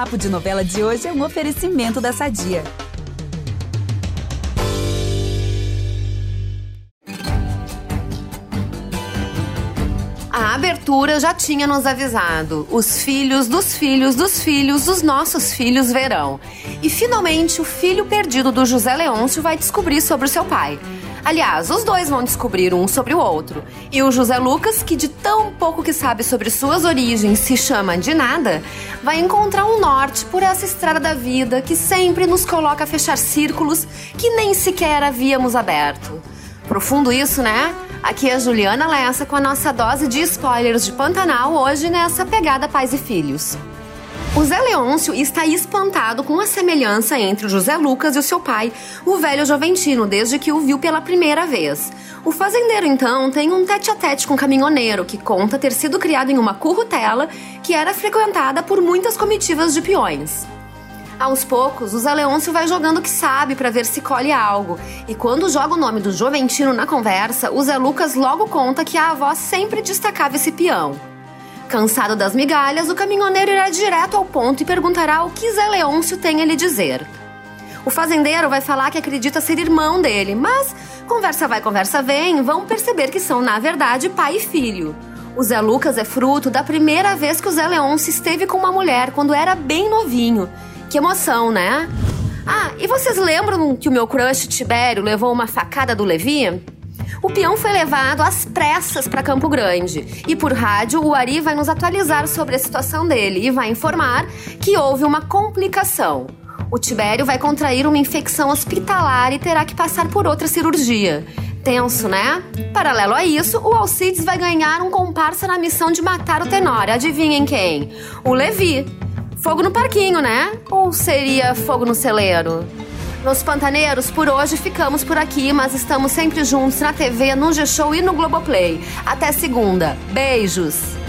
Papo de Novela de hoje é um oferecimento da Sadia. A abertura já tinha nos avisado. Os filhos dos filhos dos filhos dos nossos filhos verão. E finalmente o filho perdido do José Leôncio vai descobrir sobre o seu pai. Aliás, os dois vão descobrir um sobre o outro. E o José Lucas, que de tão pouco que sabe sobre suas origens se chama de nada, vai encontrar um norte por essa estrada da vida que sempre nos coloca a fechar círculos que nem sequer havíamos aberto. Profundo isso, né? Aqui é a Juliana Lessa com a nossa dose de spoilers de Pantanal hoje nessa pegada pais e filhos. O Zé Leôncio está espantado com a semelhança entre o José Lucas e o seu pai, o velho Joventino, desde que o viu pela primeira vez. O fazendeiro, então, tem um tete-a-tete com o caminhoneiro, que conta ter sido criado em uma currutela que era frequentada por muitas comitivas de peões. Aos poucos, o Zé Leôncio vai jogando o que sabe para ver se colhe algo. E quando joga o nome do Joventino na conversa, o Zé Lucas logo conta que a avó sempre destacava esse peão. Cansado das migalhas, o caminhoneiro irá direto ao ponto e perguntará o que Zé Leôncio tem a lhe dizer. O fazendeiro vai falar que acredita ser irmão dele, mas conversa vai, conversa vem, vão perceber que são, na verdade, pai e filho. O Zé Lucas é fruto da primeira vez que o Zé Leôncio esteve com uma mulher quando era bem novinho. Que emoção, né? Ah, e vocês lembram que o meu crush Tibério levou uma facada do Levi? O peão foi levado às pressas para Campo Grande e por rádio o Ari vai nos atualizar sobre a situação dele e vai informar que houve uma complicação. O Tibério vai contrair uma infecção hospitalar e terá que passar por outra cirurgia. Tenso, né? Paralelo a isso, o Alcides vai ganhar um comparsa na missão de matar o Tenório. Adivinhem quem? O Levi. Fogo no parquinho, né? Ou seria fogo no celeiro? Nos Pantaneiros, por hoje ficamos por aqui, mas estamos sempre juntos na TV, no G-Show e no Globoplay. Até segunda. Beijos!